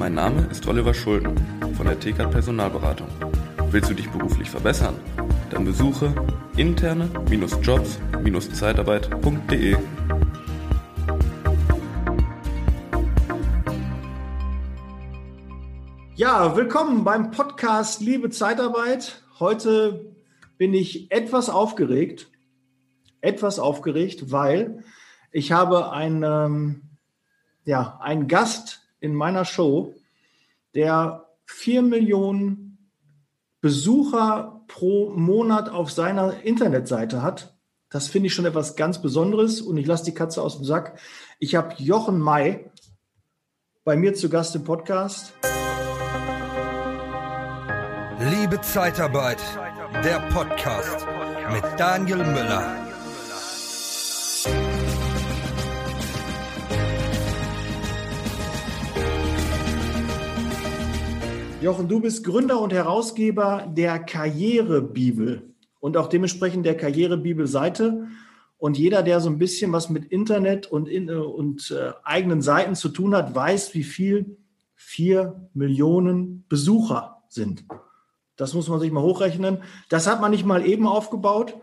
Mein Name ist Oliver Schulten von der TK Personalberatung. Willst du dich beruflich verbessern? Dann besuche interne-jobs-zeitarbeit.de. Ja, willkommen beim Podcast Liebe Zeitarbeit. Heute bin ich etwas aufgeregt, etwas aufgeregt, weil ich habe einen, ähm, ja, einen Gast in meiner Show, der vier Millionen Besucher pro Monat auf seiner Internetseite hat. Das finde ich schon etwas ganz Besonderes und ich lasse die Katze aus dem Sack. Ich habe Jochen May bei mir zu Gast im Podcast. Liebe Zeitarbeit, der Podcast mit Daniel Müller. Jochen, du bist Gründer und Herausgeber der Karrierebibel und auch dementsprechend der Karrierebibel-Seite. Und jeder, der so ein bisschen was mit Internet und, in, und äh, eigenen Seiten zu tun hat, weiß, wie viel vier Millionen Besucher sind. Das muss man sich mal hochrechnen. Das hat man nicht mal eben aufgebaut.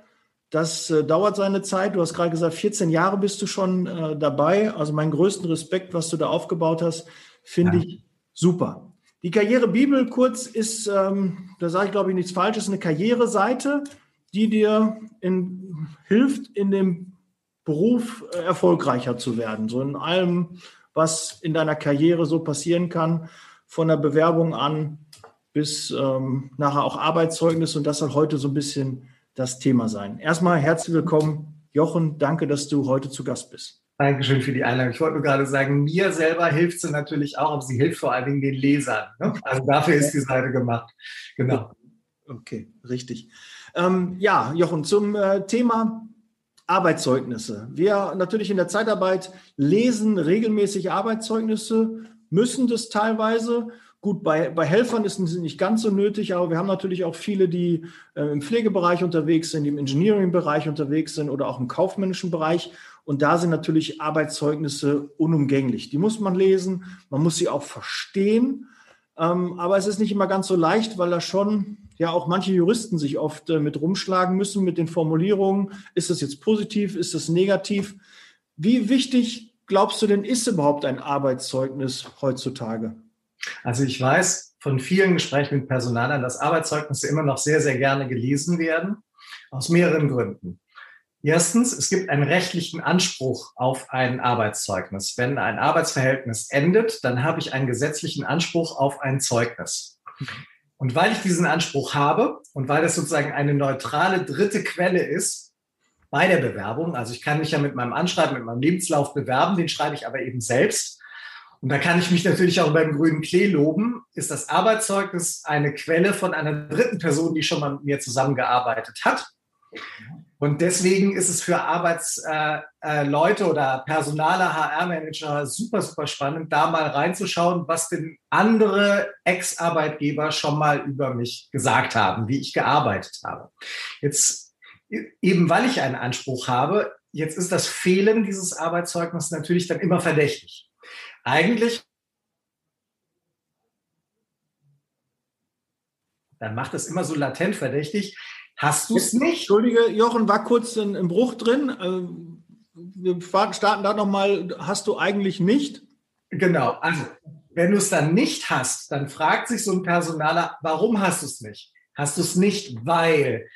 Das äh, dauert seine Zeit. Du hast gerade gesagt, 14 Jahre bist du schon äh, dabei. Also meinen größten Respekt, was du da aufgebaut hast, finde ja. ich super. Die Karrierebibel kurz ist, ähm, da sage ich glaube ich nichts Falsches, eine Karriereseite, die dir in, hilft, in dem Beruf äh, erfolgreicher zu werden. So in allem, was in deiner Karriere so passieren kann, von der Bewerbung an bis ähm, nachher auch Arbeitszeugnis. Und das soll heute so ein bisschen das Thema sein. Erstmal herzlich willkommen, Jochen. Danke, dass du heute zu Gast bist. Dankeschön für die Einladung. Ich wollte nur gerade sagen, mir selber hilft sie natürlich auch, aber sie hilft vor allen Dingen den Lesern. Ne? Also dafür ist die Seite gemacht. Genau. Okay, richtig. Ähm, ja, Jochen, zum äh, Thema Arbeitszeugnisse. Wir natürlich in der Zeitarbeit lesen regelmäßig Arbeitszeugnisse, müssen das teilweise. Gut, bei, bei Helfern ist es nicht ganz so nötig, aber wir haben natürlich auch viele, die äh, im Pflegebereich unterwegs sind, die im Engineering-Bereich unterwegs sind oder auch im kaufmännischen Bereich. Und da sind natürlich Arbeitszeugnisse unumgänglich. Die muss man lesen, man muss sie auch verstehen. Ähm, aber es ist nicht immer ganz so leicht, weil da schon ja auch manche Juristen sich oft äh, mit rumschlagen müssen mit den Formulierungen. Ist das jetzt positiv? Ist das negativ? Wie wichtig glaubst du denn ist überhaupt ein Arbeitszeugnis heutzutage? Also ich weiß von vielen Gesprächen mit Personalern, dass Arbeitszeugnisse immer noch sehr, sehr gerne gelesen werden, aus mehreren Gründen. Erstens, es gibt einen rechtlichen Anspruch auf ein Arbeitszeugnis. Wenn ein Arbeitsverhältnis endet, dann habe ich einen gesetzlichen Anspruch auf ein Zeugnis. Und weil ich diesen Anspruch habe und weil das sozusagen eine neutrale dritte Quelle ist bei der Bewerbung, also ich kann mich ja mit meinem Anschreiben, mit meinem Lebenslauf bewerben, den schreibe ich aber eben selbst. Und da kann ich mich natürlich auch den grünen Klee loben, ist das Arbeitszeugnis eine Quelle von einer dritten Person, die schon mal mit mir zusammengearbeitet hat. Und deswegen ist es für Arbeitsleute äh, äh, oder Personale, HR-Manager super, super spannend, da mal reinzuschauen, was denn andere Ex-Arbeitgeber schon mal über mich gesagt haben, wie ich gearbeitet habe. Jetzt, eben weil ich einen Anspruch habe, jetzt ist das Fehlen dieses Arbeitszeugnisses natürlich dann immer verdächtig. Eigentlich dann macht es immer so latent verdächtig. Hast du es nicht? Entschuldige, Jochen, war kurz ein, ein Bruch drin. Ähm, wir starten da nochmal. Hast du eigentlich nicht? Genau. Also, wenn du es dann nicht hast, dann fragt sich so ein Personaler, warum hast du es nicht? Hast du es nicht, weil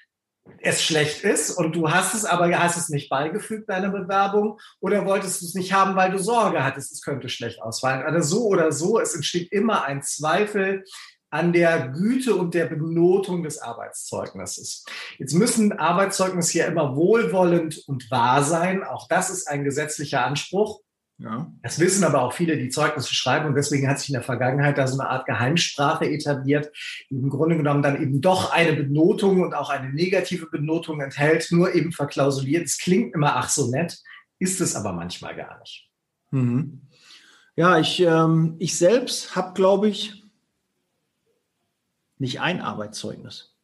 es schlecht ist und du hast es, aber hast es nicht beigefügt, deine Bewerbung, oder wolltest du es nicht haben, weil du Sorge hattest, es könnte schlecht ausfallen? Also so oder so, es entsteht immer ein Zweifel an der Güte und der Benotung des Arbeitszeugnisses. Jetzt müssen Arbeitszeugnisse ja immer wohlwollend und wahr sein. Auch das ist ein gesetzlicher Anspruch. Ja. Das wissen aber auch viele, die Zeugnisse schreiben und deswegen hat sich in der Vergangenheit da so eine Art Geheimsprache etabliert, die im Grunde genommen dann eben doch eine Benotung und auch eine negative Benotung enthält, nur eben verklausuliert. Es klingt immer ach so nett, ist es aber manchmal gar nicht. Mhm. Ja, ich, ähm, ich selbst habe, glaube ich, nicht ein Arbeitszeugnis.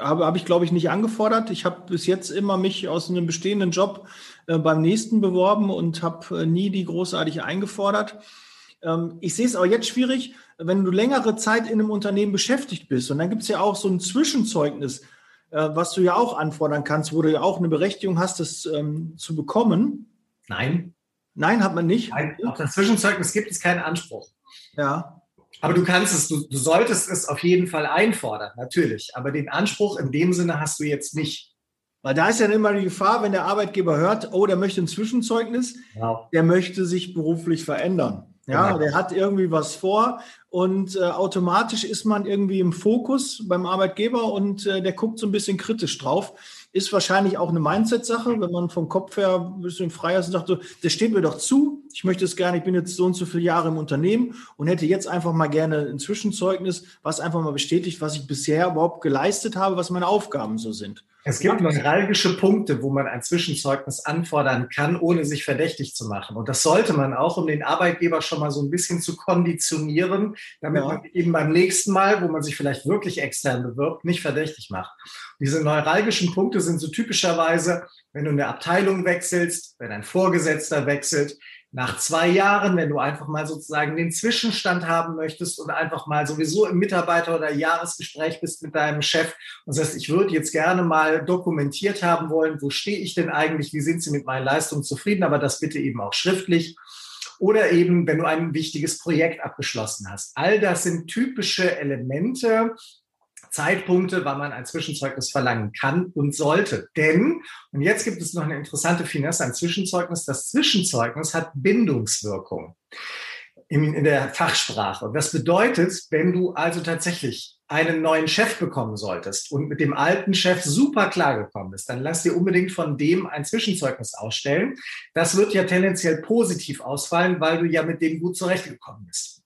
Habe, habe ich, glaube ich, nicht angefordert. Ich habe bis jetzt immer mich aus einem bestehenden Job äh, beim nächsten beworben und habe äh, nie die großartig eingefordert. Ähm, ich sehe es aber jetzt schwierig, wenn du längere Zeit in einem Unternehmen beschäftigt bist. Und dann gibt es ja auch so ein Zwischenzeugnis, äh, was du ja auch anfordern kannst, wo du ja auch eine Berechtigung hast, das ähm, zu bekommen. Nein. Nein, hat man nicht. Nein, auf das Zwischenzeugnis gibt es keinen Anspruch. Ja. Aber du kannst es, du, du solltest es auf jeden Fall einfordern, natürlich. Aber den Anspruch in dem Sinne hast du jetzt nicht. Weil da ist ja immer die Gefahr, wenn der Arbeitgeber hört, oh, der möchte ein Zwischenzeugnis, Genau. der möchte sich beruflich verändern. Ja, Genau. der hat irgendwie was vor und äh, automatisch ist man irgendwie im Fokus beim Arbeitgeber und äh, der guckt so ein bisschen kritisch drauf. Ist wahrscheinlich auch eine Mindset-Sache, wenn man vom Kopf her ein bisschen freier ist und sagt, so, das steht mir doch zu, ich möchte es gerne, ich bin jetzt so und so viele Jahre im Unternehmen und hätte jetzt einfach mal gerne ein Zwischenzeugnis, was einfach mal bestätigt, was ich bisher überhaupt geleistet habe, was meine Aufgaben so sind. Es gibt neuralgische Punkte, wo man ein Zwischenzeugnis anfordern kann, ohne sich verdächtig zu machen. Und das sollte man auch, um den Arbeitgeber schon mal so ein bisschen zu konditionieren, damit Ja. man eben beim nächsten Mal, wo man sich vielleicht wirklich extern bewirbt, nicht verdächtig macht. Diese neuralgischen Punkte sind so typischerweise, wenn du eine Abteilung wechselst, wenn ein Vorgesetzter wechselt, nach zwei Jahren, wenn du einfach mal sozusagen den Zwischenstand haben möchtest und einfach mal sowieso im Mitarbeiter- oder Jahresgespräch bist mit deinem Chef und sagst, ich würde jetzt gerne mal dokumentiert haben wollen, wo stehe ich denn eigentlich, wie sind Sie mit meinen Leistungen zufrieden, aber das bitte eben auch schriftlich. Oder eben, wenn du ein wichtiges Projekt abgeschlossen hast. All das sind typische Elemente, Zeitpunkte, wann man ein Zwischenzeugnis verlangen kann und sollte. Denn, und jetzt gibt es noch eine interessante Finesse, ein Zwischenzeugnis, das Zwischenzeugnis hat Bindungswirkung in, in der Fachsprache. Und das bedeutet, wenn du also tatsächlich einen neuen Chef bekommen solltest und mit dem alten Chef super klargekommen bist, dann lass dir unbedingt von dem ein Zwischenzeugnis ausstellen. Das wird ja tendenziell positiv ausfallen, weil du ja mit dem gut zurechtgekommen bist.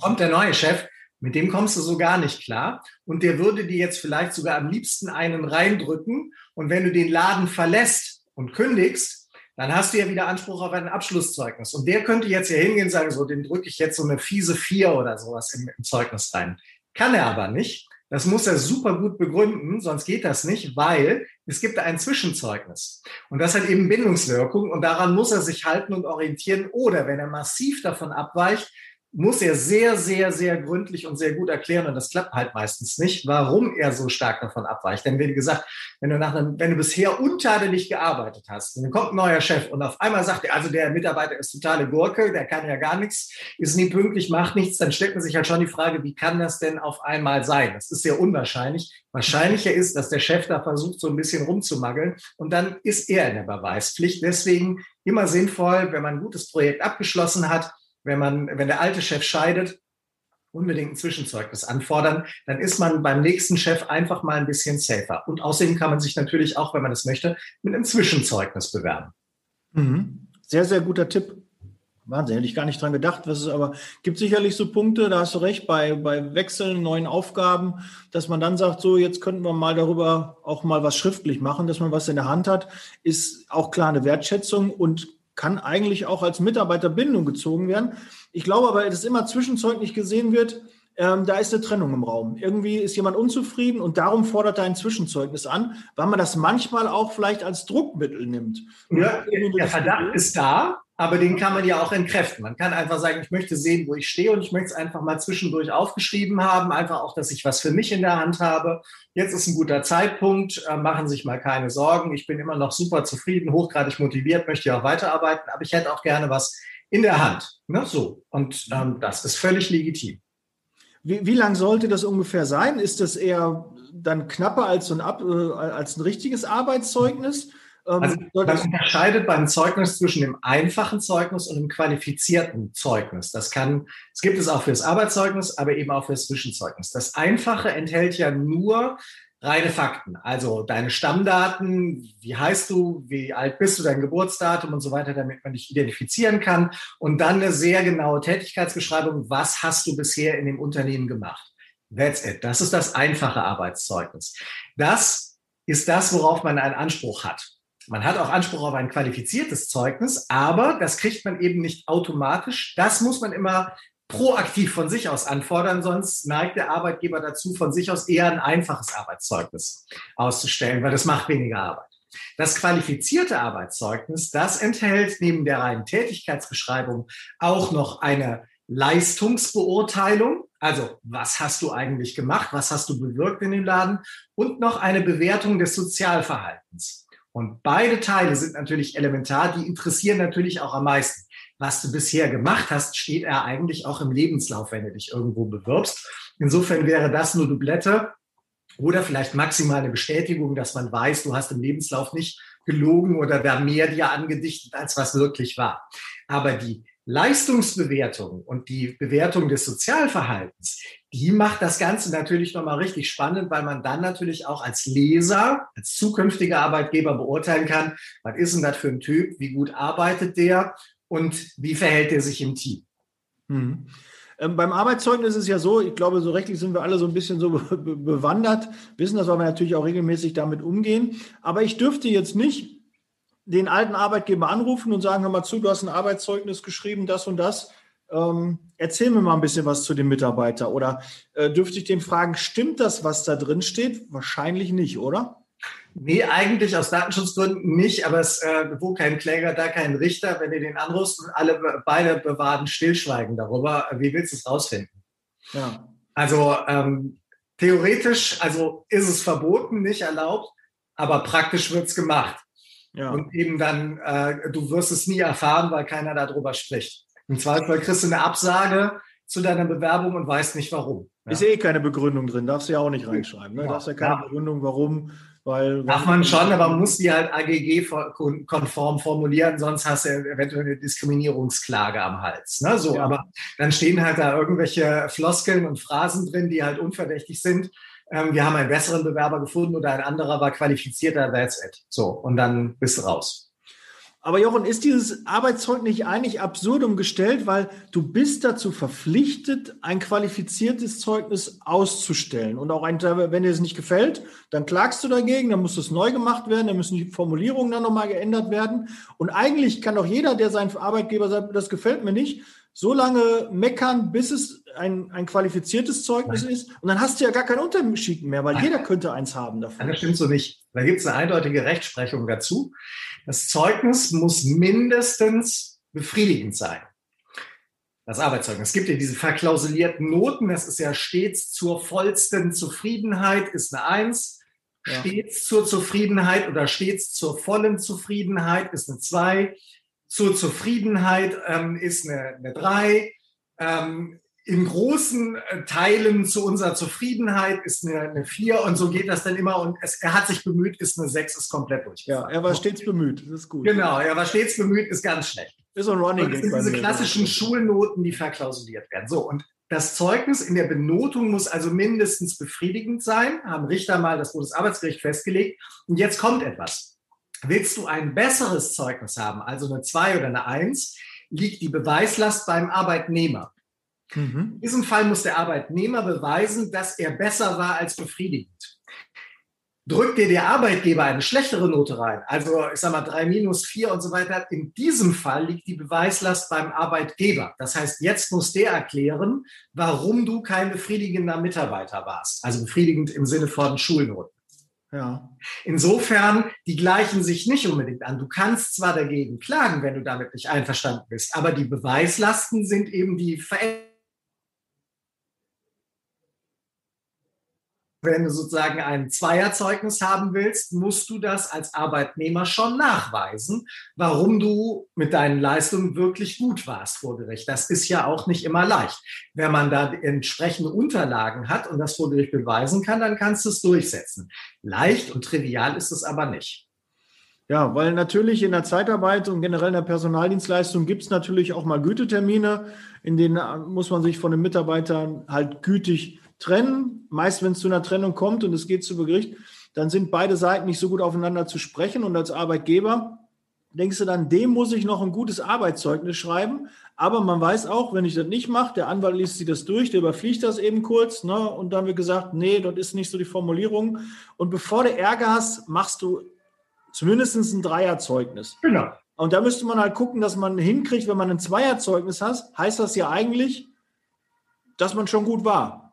Kommt der neue Chef, mit dem kommst du so gar nicht klar. Und der würde dir jetzt vielleicht sogar am liebsten einen reindrücken. Und wenn du den Laden verlässt und kündigst, dann hast du ja wieder Anspruch auf ein Abschlusszeugnis. Und der könnte jetzt hier hingehen und sagen, so, den drücke ich jetzt so eine fiese Vier oder sowas im, im Zeugnis rein. Kann er aber nicht. Das muss er super gut begründen, sonst geht das nicht, weil es gibt ein Zwischenzeugnis. Und das hat eben Bindungswirkung und daran muss er sich halten und orientieren. Oder wenn er massiv davon abweicht, muss er sehr, sehr, sehr gründlich und sehr gut erklären, und das klappt halt meistens nicht, warum er so stark davon abweicht. Denn wie gesagt, wenn du, nach einem, wenn du bisher untadelig gearbeitet hast, dann kommt ein neuer Chef und auf einmal sagt er, also der Mitarbeiter ist totale Gurke, der kann ja gar nichts, ist nie pünktlich, macht nichts, dann stellt man sich halt schon die Frage, wie kann das denn auf einmal sein? Das ist sehr unwahrscheinlich. Wahrscheinlicher ist, dass der Chef da versucht, so ein bisschen rumzumageln und dann ist er in der Beweispflicht. Deswegen immer sinnvoll, wenn man ein gutes Projekt abgeschlossen hat, wenn man, wenn der alte Chef scheidet, unbedingt ein Zwischenzeugnis anfordern, dann ist man beim nächsten Chef einfach mal ein bisschen safer. Und außerdem kann man sich natürlich auch, wenn man das möchte, mit einem Zwischenzeugnis bewerben. Mhm. Sehr, sehr guter Tipp. Wahnsinn, hätte ich gar nicht dran gedacht. Was ist, aber gibt sicherlich so Punkte, da hast du recht, bei, bei Wechseln, neuen Aufgaben, dass man dann sagt, so, jetzt könnten wir mal darüber auch mal was schriftlich machen, dass man was in der Hand hat, ist auch klar eine Wertschätzung und kann eigentlich auch als Mitarbeiterbindung gezogen werden. Ich glaube aber, dass immer zwischenzeuglich gesehen wird, ähm, da ist eine Trennung im Raum. Irgendwie ist jemand unzufrieden und darum fordert er ein Zwischenzeugnis an, weil man das manchmal auch vielleicht als Druckmittel nimmt. Ja, der Verdacht ist da, aber den kann man ja auch entkräften. Man kann einfach sagen, ich möchte sehen, wo ich stehe und ich möchte es einfach mal zwischendurch aufgeschrieben haben, einfach auch, dass ich was für mich in der Hand habe. Jetzt ist ein guter Zeitpunkt, äh, machen sich mal keine Sorgen. Ich bin immer noch super zufrieden, hochgradig motiviert, möchte ja auch weiterarbeiten, aber ich hätte auch gerne was in der Hand. Ne? So. Und ähm, das ist völlig legitim. Wie, wie lang sollte das ungefähr sein? Ist das eher dann knapper als, so ein, Ab, äh, als ein richtiges Arbeitszeugnis? Ähm, Also man das- unterscheidet beim Zeugnis zwischen dem einfachen Zeugnis und dem qualifizierten Zeugnis. Das kann, es gibt es auch fürs Arbeitszeugnis, aber eben auch fürs Zwischenzeugnis. Das einfache enthält ja nur reine Fakten, also deine Stammdaten, wie heißt du, wie alt bist du, dein Geburtsdatum und so weiter, damit man dich identifizieren kann und dann eine sehr genaue Tätigkeitsbeschreibung, was hast du bisher in dem Unternehmen gemacht. That's it. Das ist das einfache Arbeitszeugnis. Das ist das, worauf man einen Anspruch hat. Man hat auch Anspruch auf ein qualifiziertes Zeugnis, aber das kriegt man eben nicht automatisch. Das muss man immer proaktiv von sich aus anfordern, sonst neigt der Arbeitgeber dazu, von sich aus eher ein einfaches Arbeitszeugnis auszustellen, weil das macht weniger Arbeit. Das qualifizierte Arbeitszeugnis, das enthält neben der reinen Tätigkeitsbeschreibung auch noch eine Leistungsbeurteilung, also was hast du eigentlich gemacht, was hast du bewirkt in dem Laden und noch eine Bewertung des Sozialverhaltens. Und beide Teile sind natürlich elementar, die interessieren natürlich auch am meisten. Was du bisher gemacht hast, steht er eigentlich auch im Lebenslauf, wenn du dich irgendwo bewirbst. Insofern wäre das nur Dublette oder vielleicht maximal eine Bestätigung, dass man weiß, du hast im Lebenslauf nicht gelogen oder da mehr dir angedichtet, als was wirklich war. Aber die Leistungsbewertung und die Bewertung des Sozialverhaltens, die macht das Ganze natürlich nochmal richtig spannend, weil man dann natürlich auch als Leser, als zukünftiger Arbeitgeber beurteilen kann, was ist denn das für ein Typ, wie gut arbeitet der und wie verhält er sich im Team. Mhm. Ähm, beim Arbeitszeugnis ist es ja so, ich glaube, so rechtlich sind wir alle so ein bisschen so be bewandert, wissen das, weil wir natürlich auch regelmäßig damit umgehen. Aber ich dürfte jetzt nicht den alten Arbeitgeber anrufen und sagen, hör mal zu, du hast ein Arbeitszeugnis geschrieben, das und das. Ähm, erzähl mir mal ein bisschen was zu dem Mitarbeiter. Oder äh, dürfte ich den fragen, stimmt das, was da drin steht? Wahrscheinlich nicht, oder? Nee, eigentlich aus Datenschutzgründen nicht, aber es äh, wo kein Kläger, da kein Richter. Wenn ihr den anrufst und alle beide bewahren Stillschweigen darüber, wie willst du es rausfinden? Ja. Also ähm, theoretisch, also ist es verboten, nicht erlaubt, aber praktisch wird es gemacht. Ja. Und eben dann, äh, du wirst es nie erfahren, weil keiner darüber spricht. Im Zweifel kriegst du eine Absage zu deiner Bewerbung und weißt nicht warum. Ja. Ist eh keine Begründung drin, darfst du ja auch nicht reinschreiben. Ne? Ja. Darfst ja keine ja. Begründung, warum. Weil, Darf man schon, aber man muss die halt AGG-konform formulieren, sonst hast du eventuell eine Diskriminierungsklage am Hals. Ne? So, ja. aber dann stehen halt da irgendwelche Floskeln und Phrasen drin, die halt unverdächtig sind ähm, wir haben einen besseren Bewerber gefunden oder ein anderer war qualifizierter, that's it. So, und dann bist du raus. Aber Jochen, ist dieses Arbeitszeugnis nicht eigentlich absurdum gestellt, weil du bist dazu verpflichtet, ein qualifiziertes Zeugnis auszustellen. Und auch ein, wenn dir es nicht gefällt, dann klagst du dagegen, dann muss es neu gemacht werden, dann müssen die Formulierungen dann nochmal geändert werden. Und eigentlich kann doch jeder, der seinen Arbeitgeber sagt, das gefällt mir nicht, so lange meckern, bis es ein, ein qualifiziertes Zeugnis Nein. ist. Und dann hast du ja gar keinen Unterschied mehr, weil Nein. jeder könnte eins haben davon. Das stimmt so nicht. Da gibt es eine eindeutige Rechtsprechung dazu. Das Zeugnis muss mindestens befriedigend sein. Das Arbeitszeugnis. Es gibt ja diese verklausulierten Noten. Das ist ja stets zur vollsten Zufriedenheit, ist eine Eins. Ja. Stets zur Zufriedenheit oder stets zur vollen Zufriedenheit ist eine Zwei zur Zufriedenheit ähm, ist eine, eine 3. Ähm, in großen äh, Teilen zu unserer Zufriedenheit ist eine, eine 4 und so geht das dann immer und es, er hat sich bemüht, ist eine 6, ist komplett durch. Ja, er war stets bemüht, das ist gut. Genau, er war stets bemüht, ist ganz schlecht. Ist ein Running Das sind diese klassischen Schulnoten, die verklausuliert werden. So, und das Zeugnis in der Benotung muss also mindestens befriedigend sein, haben Richter mal das Bundesarbeitsgericht festgelegt. Und jetzt kommt etwas. Willst du ein besseres Zeugnis haben, also eine 2 oder eine 1, liegt die Beweislast beim Arbeitnehmer. Mhm. In diesem Fall muss der Arbeitnehmer beweisen, dass er besser war als befriedigend. Drückt dir der Arbeitgeber eine schlechtere Note rein, also ich sag mal 3 minus 4 und so weiter, in diesem Fall liegt die Beweislast beim Arbeitgeber. Das heißt, jetzt muss der erklären, warum du kein befriedigender Mitarbeiter warst. Also befriedigend im Sinne von Schulnoten. Ja. Insofern, die gleichen sich nicht unbedingt an. Du kannst zwar dagegen klagen, wenn du damit nicht einverstanden bist, aber die Beweislasten sind eben die Veränderungen wenn du sozusagen ein Zweierzeugnis haben willst, musst du das als Arbeitnehmer schon nachweisen, warum du mit deinen Leistungen wirklich gut warst vor Gericht. Das ist ja auch nicht immer leicht. Wenn man da entsprechende Unterlagen hat und das vor Gericht beweisen kann, dann kannst du es durchsetzen. Leicht und trivial ist es aber nicht. Ja, weil natürlich in der Zeitarbeit und generell in der Personaldienstleistung gibt es natürlich auch mal Gütetermine, in denen muss man sich von den Mitarbeitern halt gütig trennen. Meist, wenn es zu einer Trennung kommt und es geht zu Gericht, dann sind beide Seiten nicht so gut aufeinander zu sprechen. Und als Arbeitgeber denkst du dann, dem muss ich noch ein gutes Arbeitszeugnis schreiben. Aber man weiß auch, wenn ich das nicht mache, der Anwalt liest sich das durch, der überfliegt das eben kurz. Ne? Und dann wird gesagt, nee, dort ist nicht so die Formulierung. Und bevor du Ärger hast, machst du zumindest ein Dreierzeugnis. Genau. Und da müsste man halt gucken, dass man hinkriegt, wenn man ein Zweierzeugnis hat, heißt das ja eigentlich, dass man schon gut war.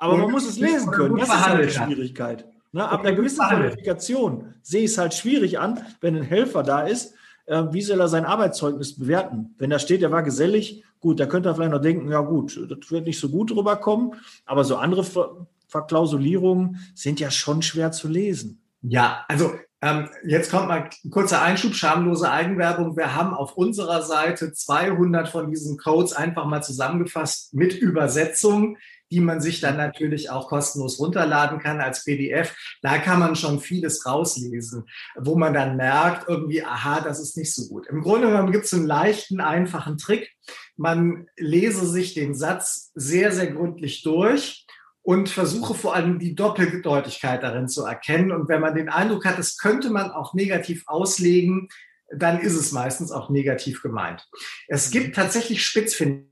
Aber und man muss es lesen können. Das ist halt die Schwierigkeit. Ne, ab einer gewissen Qualifikation sehe ich es halt schwierig an, wenn ein Helfer da ist, äh, wie soll er sein Arbeitszeugnis bewerten? Wenn da steht, er war gesellig, gut, da könnte er vielleicht noch denken, ja gut, das wird nicht so gut rüberkommen, aber so andere Ver Verklausulierungen sind ja schon schwer zu lesen. Ja, also ähm, jetzt kommt mal ein kurzer Einschub, schamlose Eigenwerbung. Wir haben auf unserer Seite 200 von diesen Codes einfach mal zusammengefasst mit Übersetzung die man sich dann natürlich auch kostenlos runterladen kann als PDF. Da kann man schon vieles rauslesen, wo man dann merkt, irgendwie, aha, das ist nicht so gut. Im Grunde genommen gibt es einen leichten, einfachen Trick. Man lese sich den Satz sehr, sehr gründlich durch und versuche vor allem die Doppeldeutigkeit darin zu erkennen. Und wenn man den Eindruck hat, das könnte man auch negativ auslegen, dann ist es meistens auch negativ gemeint. Es gibt tatsächlich Spitzfindigkeiten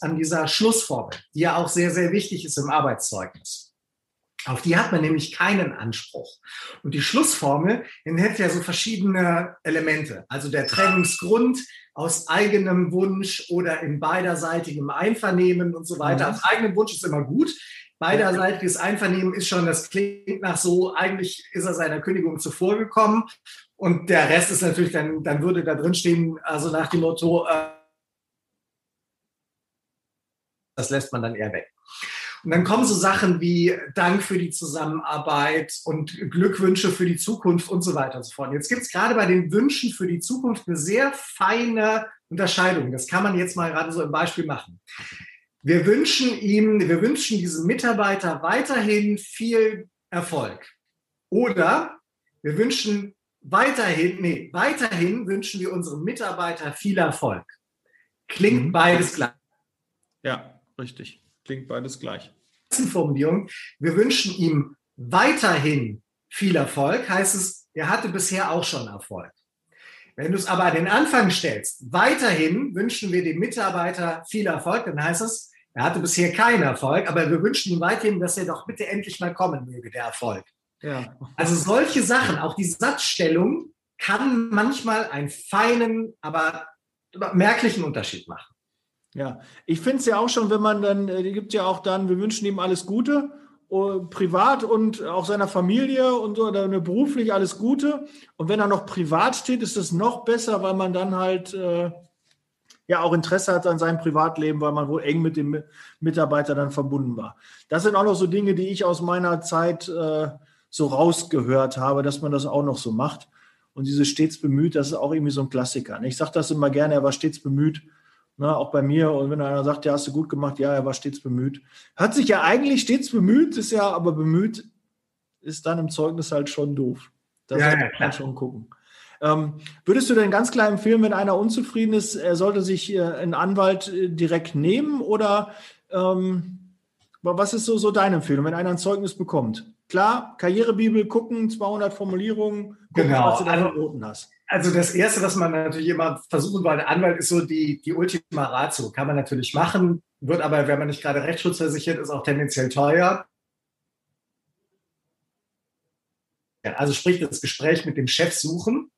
an dieser Schlussformel, die ja auch sehr, sehr wichtig ist im Arbeitszeugnis. Auf die hat man nämlich keinen Anspruch. Und die Schlussformel enthält ja so verschiedene Elemente. Also der Trennungsgrund aus eigenem Wunsch oder in beiderseitigem Einvernehmen und so weiter. Mhm. Aus eigenem Wunsch ist immer gut. Beiderseitiges Einvernehmen ist schon, das klingt nach so, eigentlich ist er seiner Kündigung zuvor gekommen. Und der Rest ist natürlich, dann, dann würde da drin stehen, also nach dem Motto, äh, das lässt man dann eher weg. Und dann kommen so Sachen wie Dank für die Zusammenarbeit und Glückwünsche für die Zukunft und so weiter und so fort. Jetzt gibt es gerade bei den Wünschen für die Zukunft eine sehr feine Unterscheidung. Das kann man jetzt mal gerade so im Beispiel machen. Wir wünschen ihm, wir wünschen diesem Mitarbeiter weiterhin viel Erfolg. Oder wir wünschen weiterhin, nee, weiterhin wünschen wir unserem Mitarbeiter viel Erfolg. Klingt mhm. beides gleich. Ja. Richtig. Klingt beides gleich. Formulierung. Wir wünschen ihm weiterhin viel Erfolg, heißt es, er hatte bisher auch schon Erfolg. Wenn du es aber an den Anfang stellst, weiterhin wünschen wir dem Mitarbeiter viel Erfolg, dann heißt es, er hatte bisher keinen Erfolg, aber wir wünschen ihm weiterhin, dass er doch bitte endlich mal kommen möge, der Erfolg. Ja. Also solche Sachen, auch die Satzstellung kann manchmal einen feinen, aber merklichen Unterschied machen. Ja, ich finde es ja auch schon, wenn man dann, äh, die gibt ja auch dann, wir wünschen ihm alles Gute, uh, privat und auch seiner Familie und so, oder beruflich alles Gute. Und wenn er noch privat steht, ist es noch besser, weil man dann halt äh, ja auch Interesse hat an seinem Privatleben, weil man wohl eng mit dem Mitarbeiter dann verbunden war. Das sind auch noch so Dinge, die ich aus meiner Zeit äh, so rausgehört habe, dass man das auch noch so macht. Und diese stets bemüht, das ist auch irgendwie so ein Klassiker. Ich sage das immer gerne, er war stets bemüht na, auch bei mir. Und wenn einer sagt, ja, hast du gut gemacht, ja, er war stets bemüht. Hat sich ja eigentlich stets bemüht, ist ja aber bemüht, ist dann im Zeugnis halt schon doof. Das ja, kann man schon gucken. Ähm, würdest du denn ganz klar empfehlen, wenn einer unzufrieden ist, er sollte sich äh, einen Anwalt äh, direkt nehmen oder ähm, was ist so, so deine Empfehlung, wenn einer ein Zeugnis bekommt? Klar, Karrierebibel gucken, 200 Formulierungen, gucken, genau. was du da also, hast. Also das Erste, was man natürlich immer versuchen wollte, Anwalt ist so die, die Ultima Ratio. Kann man natürlich machen, wird aber, wenn man nicht gerade rechtsschutzversichert ist, auch tendenziell teuer. Also sprich, das Gespräch mit dem Chef suchen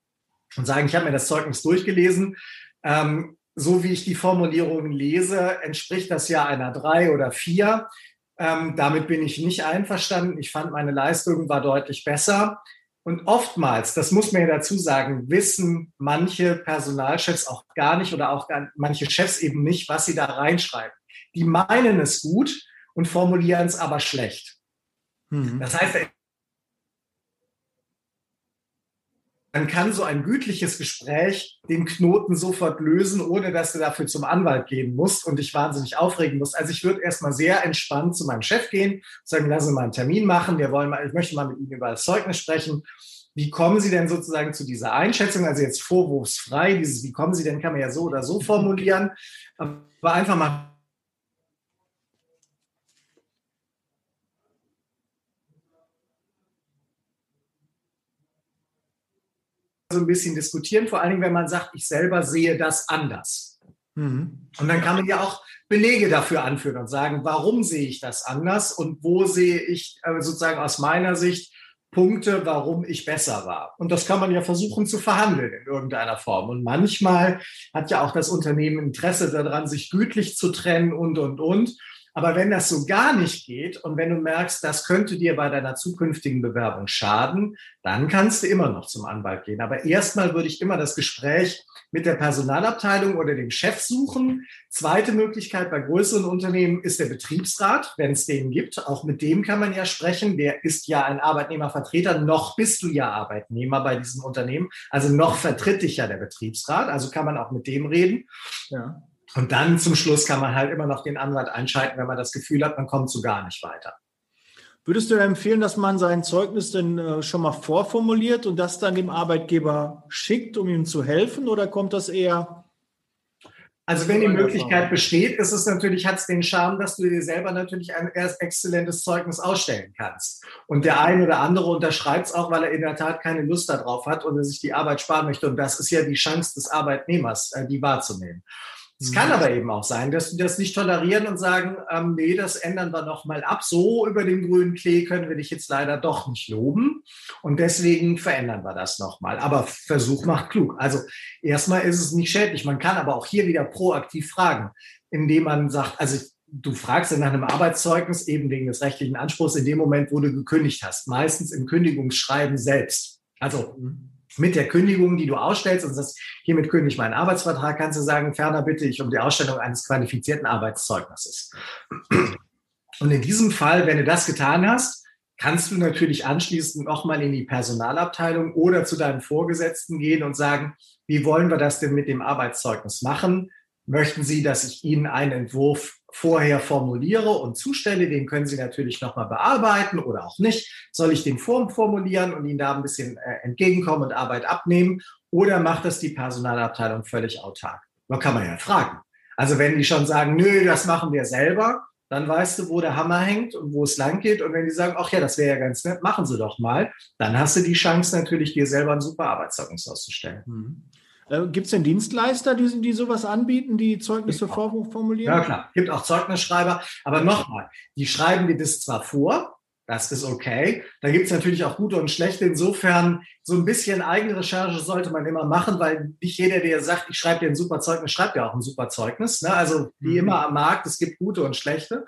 und sagen, ich habe mir das Zeugnis durchgelesen. Ähm, so wie ich die Formulierungen lese, entspricht das ja einer drei oder vier. Ähm, damit bin ich nicht einverstanden. Ich fand, meine Leistung war deutlich besser. Und oftmals, das muss man ja dazu sagen, wissen manche Personalchefs auch gar nicht oder auch gar, manche Chefs eben nicht, was sie da reinschreiben. Die meinen es gut und formulieren es aber schlecht. Mhm. Das heißt, dann kann so ein gütliches Gespräch den Knoten sofort lösen, ohne dass du dafür zum Anwalt gehen musst und dich wahnsinnig aufregen musst. Also ich würde erstmal sehr entspannt zu meinem Chef gehen, sagen, lassen Sie mal einen Termin machen, wir wollen mal, ich möchte mal mit Ihnen über das Zeugnis sprechen. Wie kommen Sie denn sozusagen zu dieser Einschätzung? Also jetzt vorwurfsfrei, dieses, wie kommen Sie denn, kann man ja so oder so formulieren, aber einfach mal so ein bisschen diskutieren, vor allen Dingen, wenn man sagt, ich selber sehe das anders. Mhm. Und dann kann man ja auch Belege dafür anführen und sagen, warum sehe ich das anders und wo sehe ich äh, sozusagen aus meiner Sicht Punkte, warum ich besser war. Und das kann man ja versuchen zu verhandeln in irgendeiner Form. Und manchmal hat ja auch das Unternehmen Interesse daran, sich gütlich zu trennen und, und, und. Aber wenn das so gar nicht geht und wenn du merkst, das könnte dir bei deiner zukünftigen Bewerbung schaden, dann kannst du immer noch zum Anwalt gehen. Aber erstmal würde ich immer das Gespräch mit der Personalabteilung oder dem Chef suchen. Zweite Möglichkeit bei größeren Unternehmen ist der Betriebsrat, wenn es den gibt. Auch mit dem kann man ja sprechen. Der ist ja ein Arbeitnehmervertreter. Noch bist du ja Arbeitnehmer bei diesem Unternehmen. Also noch vertritt dich ja der Betriebsrat. Also kann man auch mit dem reden. Ja. Und dann zum Schluss kann man halt immer noch den Anwalt einschalten, wenn man das Gefühl hat, man kommt so gar nicht weiter. Würdest du empfehlen, dass man sein Zeugnis denn äh, schon mal vorformuliert und das dann dem Arbeitgeber schickt, um ihm zu helfen, oder kommt das eher? Also wenn die Möglichkeit besteht, ist es natürlich, hat es den Charme, dass du dir selber natürlich ein erst exzellentes Zeugnis ausstellen kannst. Und der eine oder andere unterschreibt es auch, weil er in der Tat keine Lust darauf hat und er sich die Arbeit sparen möchte. Und das ist ja die Chance des Arbeitnehmers, äh, die wahrzunehmen. Es kann aber eben auch sein, dass die das nicht tolerieren und sagen, ähm, nee, das ändern wir noch mal ab. So über den grünen Klee können wir dich jetzt leider doch nicht loben. Und deswegen verändern wir das noch mal. Aber Versuch macht klug. Also erstmal ist es nicht schädlich. Man kann aber auch hier wieder proaktiv fragen, indem man sagt, also du fragst ja nach einem Arbeitszeugnis eben wegen des rechtlichen Anspruchs in dem Moment, wo du gekündigt hast. Meistens im Kündigungsschreiben selbst. Also mhm mit der Kündigung, die du ausstellst und sagst, hiermit kündige ich meinen Arbeitsvertrag, kannst du sagen, ferner bitte ich um die Ausstellung eines qualifizierten Arbeitszeugnisses. Und in diesem Fall, wenn du das getan hast, kannst du natürlich anschließend nochmal in die Personalabteilung oder zu deinem Vorgesetzten gehen und sagen, wie wollen wir das denn mit dem Arbeitszeugnis machen? Möchten Sie, dass ich Ihnen einen Entwurf vorher formuliere und zustelle? Den können Sie natürlich nochmal bearbeiten oder auch nicht. Soll ich den formulieren und Ihnen da ein bisschen äh, entgegenkommen und Arbeit abnehmen? Oder macht das die Personalabteilung völlig autark? Da kann man ja fragen. Also wenn die schon sagen, nö, das machen wir selber, dann weißt du, wo der Hammer hängt und wo es lang geht. Und wenn die sagen, ach ja, das wäre ja ganz nett, machen Sie doch mal, dann hast du die Chance natürlich, dir selber ein super Arbeitszeugnis auszustellen. Mhm. Äh, Gibt es denn Dienstleister, die, die sowas anbieten, die Zeugnisse vorformulieren? Ja, klar. Gibt auch Zeugnisschreiber. Aber nochmal, die schreiben dir das zwar vor, das ist okay. Da gibt es natürlich auch gute und schlechte. Insofern, so ein bisschen eigene Recherche sollte man immer machen, weil nicht jeder, der sagt, ich schreibe dir ein super Zeugnis, schreibt ja auch ein super Zeugnis. Ne? Also wie mhm. immer am Markt, es gibt gute und schlechte.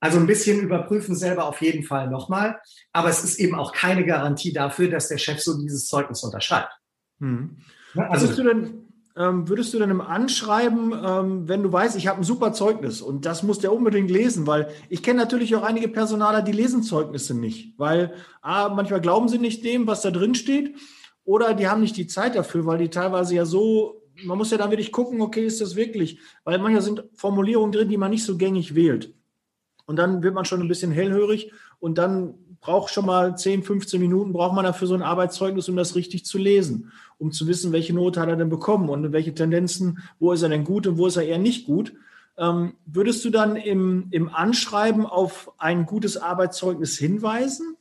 Also ein bisschen überprüfen selber auf jeden Fall nochmal. Aber es ist eben auch keine Garantie dafür, dass der Chef so dieses Zeugnis unterschreibt. Mhm. Also, würdest du denn, ähm, würdest du denn im Anschreiben, ähm, wenn du weißt, ich habe ein super Zeugnis und das muss der unbedingt lesen, weil ich kenne natürlich auch einige Personaler, die lesen Zeugnisse nicht, weil A, manchmal glauben sie nicht dem, was da drin steht, oder die haben nicht die Zeit dafür, weil die teilweise ja so, man muss ja dann wirklich gucken, okay, ist das wirklich, weil manchmal sind Formulierungen drin, die man nicht so gängig wählt. Und dann wird man schon ein bisschen hellhörig und dann braucht schon mal 10, 15 Minuten, braucht man dafür so ein Arbeitszeugnis, um das richtig zu lesen, um zu wissen, welche Note hat er denn bekommen und welche Tendenzen, wo ist er denn gut und wo ist er eher nicht gut. Ähm, würdest du dann im, im Anschreiben auf ein gutes Arbeitszeugnis hinweisen?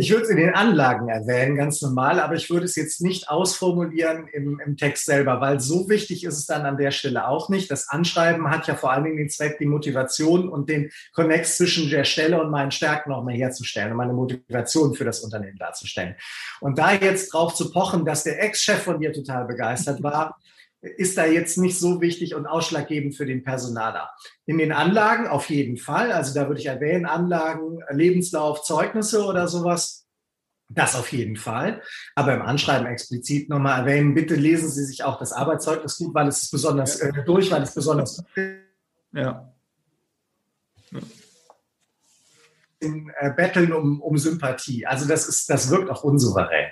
Ich würde es in den Anlagen erwähnen, ganz normal, aber ich würde es jetzt nicht ausformulieren im, im, Text selber, weil so wichtig ist es dann an der Stelle auch nicht. Das Anschreiben hat ja vor allen Dingen den Zweck, die Motivation und den Connect zwischen der Stelle und meinen Stärken nochmal herzustellen und meine Motivation für das Unternehmen darzustellen. Und da jetzt drauf zu pochen, dass der Ex-Chef von dir total begeistert war, ist da jetzt nicht so wichtig und ausschlaggebend für den Personaler. In den Anlagen auf jeden Fall. Also da würde ich erwähnen, Anlagen, Lebenslauf, Zeugnisse oder sowas. Das auf jeden Fall. Aber im Anschreiben explizit nochmal erwähnen, bitte lesen Sie sich auch das Arbeitszeugnis gut, weil es ist besonders äh, durch, weil es besonders ja. ja. in äh, Betteln um, um Sympathie. Also das ist, das wirkt auch unsouverän.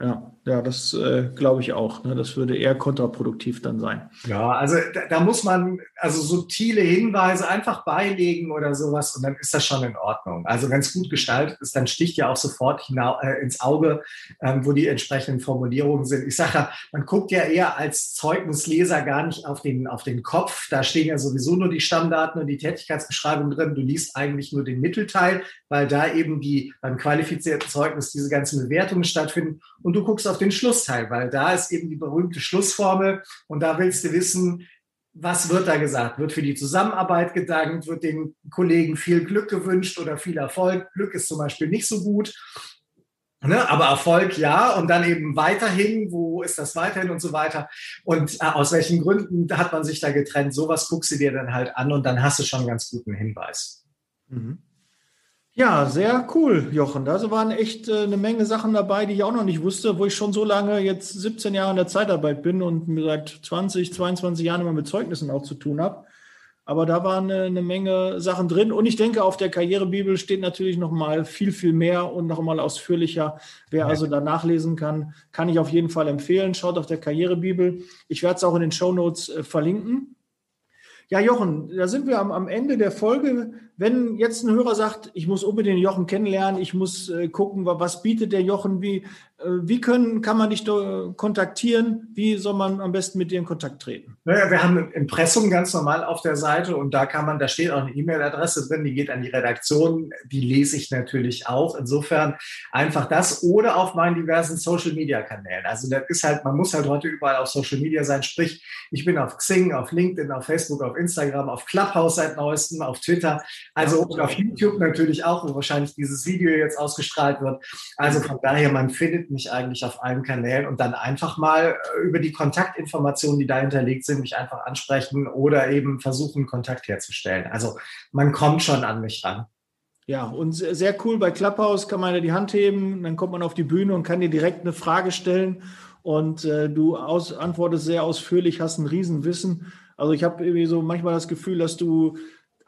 Ja, ja, das äh, glaube ich auch. Ne? Das würde eher kontraproduktiv dann sein. Ja, also da, da, muss man also subtile Hinweise einfach beilegen oder sowas und dann ist das schon in Ordnung. Also wenn es gut gestaltet ist, dann sticht ja auch sofort hinau, äh, ins Auge, ähm, wo die entsprechenden Formulierungen sind. Ich sage ja, man guckt ja eher als Zeugnisleser gar nicht auf den, auf den Kopf. Da stehen ja sowieso nur die Stammdaten und die Tätigkeitsbeschreibung drin. Du liest eigentlich nur den Mittelteil, weil da eben die beim qualifizierten Zeugnis diese ganzen Bewertungen stattfinden und du guckst auf den Schlussteil, weil da ist eben die berühmte Schlussformel und da willst du wissen, was wird da gesagt? Wird für die Zusammenarbeit gedankt? Wird den Kollegen viel Glück gewünscht oder viel Erfolg? Glück ist zum Beispiel nicht so gut. Ne, aber Erfolg ja und dann eben weiterhin, wo ist das weiterhin und so weiter. Und äh, aus welchen Gründen hat man sich da getrennt? Sowas guckst du dir dann halt an und dann hast du schon einen ganz guten Hinweis. Mhm. Ja, sehr cool, Jochen. Da waren echt äh, eine Menge Sachen dabei, die ich auch noch nicht wusste, wo ich schon so lange, jetzt 17 Jahre in der Zeitarbeit bin und seit 20, 22 Jahren immer mit Zeugnissen auch zu tun habe. Aber da waren eine, eine, Menge Sachen drin. Und ich denke, auf der Karrierebibel steht natürlich noch mal viel, viel mehr und noch mal ausführlicher. Wer also da nachlesen kann, kann ich auf jeden Fall empfehlen. Schaut auf der Karrierebibel. Ich werde es auch in den Show Notes äh, verlinken. Ja, Jochen, da sind wir am, am Ende der Folge. Wenn jetzt ein Hörer sagt, ich muss unbedingt Jochen kennenlernen, ich muss äh, gucken, was bietet der Jochen, wie, äh, wie können, kann man dich kontaktieren? Wie soll man am besten mit dir in Kontakt treten? Naja, wir haben ein Impressum ganz normal auf der Seite und da kann man, da steht auch eine E-Mail-Adresse drin, die geht an die Redaktion, die lese ich natürlich auch. Insofern einfach das oder auf meinen diversen Social-Media-Kanälen. Also das ist halt, man muss halt heute überall auf Social Media sein. Sprich, ich bin auf Xing, auf LinkedIn, auf Facebook, auf Instagram, auf Clubhouse seit neuestem, auf Twitter, also und auf YouTube natürlich auch, wo wahrscheinlich dieses Video jetzt ausgestrahlt wird. Also von daher, man findet mich eigentlich auf allen Kanälen und dann einfach mal äh, über die Kontaktinformationen, die da hinterlegt sind, mich einfach ansprechen oder eben versuchen, Kontakt herzustellen. Also man kommt schon an mich ran. Ja, und sehr cool bei Clubhouse kann man ja die Hand heben, dann kommt man auf die Bühne und kann dir direkt eine Frage stellen und äh, du aus, antwortest sehr ausführlich, hast ein Riesenwissen. Also ich habe irgendwie so manchmal das Gefühl, dass du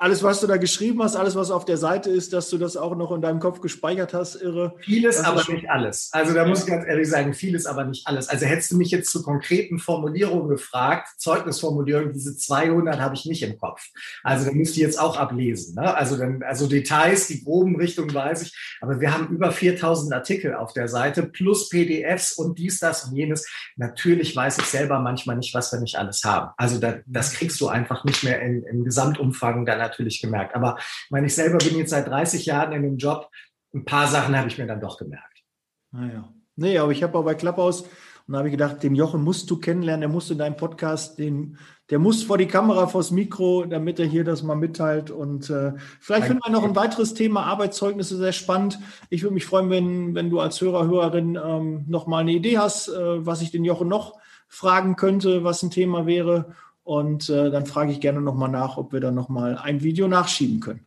alles, was du da geschrieben hast, alles, was auf der Seite ist, dass du das auch noch in deinem Kopf gespeichert hast, irre. Vieles, aber nicht alles. Also da muss ich ganz ehrlich sagen, vieles, aber nicht alles. Also hättest du mich jetzt zu konkreten Formulierungen gefragt, Zeugnisformulierungen, diese 200 habe ich nicht im Kopf. Also da müsste ich jetzt auch ablesen. Ne? Also, dann, also Details, die groben Richtungen weiß ich, aber wir haben über 4000 Artikel auf der Seite plus PDFs und dies, das und jenes. Natürlich weiß ich selber manchmal nicht, was wir nicht alles haben. Also da, das kriegst du einfach nicht mehr in, im Gesamtumfang deiner natürlich gemerkt. Aber ich meine, ich selber bin jetzt seit 30 Jahren in dem Job. Ein paar Sachen habe ich mir dann doch gemerkt. Naja. Ah, nee, aber ich habe auch bei Klapphaus und da habe ich gedacht, den Jochen musst du kennenlernen, der muss in deinem Podcast, den, der muss vor die Kamera, vors Mikro, damit er hier das mal mitteilt. Und äh, vielleicht finden wir noch ein weiteres Thema, Arbeitszeugnisse, sehr spannend. Ich würde mich freuen, wenn, wenn du als Hörer, Hörerin ähm, noch mal eine Idee hast, äh, was ich den Jochen noch fragen könnte, was ein Thema wäre. Und äh, dann frage ich gerne nochmal nach, ob wir dann nochmal ein Video nachschieben können.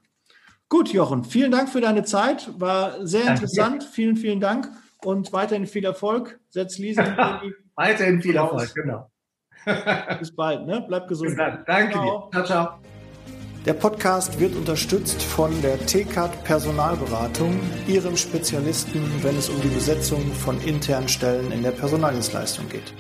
Gut, Jochen, vielen Dank für deine Zeit. War sehr Danke interessant. Vielen, vielen Dank und weiterhin viel Erfolg. Setz Lisa. weiterhin viel Erfolg, genau. Bis bald, ne? Bleib gesund. Danke ciao. dir. Ciao, ciao. Der Podcast wird unterstützt von der TCAT Personalberatung, ihrem Spezialisten, wenn es um die Besetzung von internen Stellen in der Personaldienstleistung geht.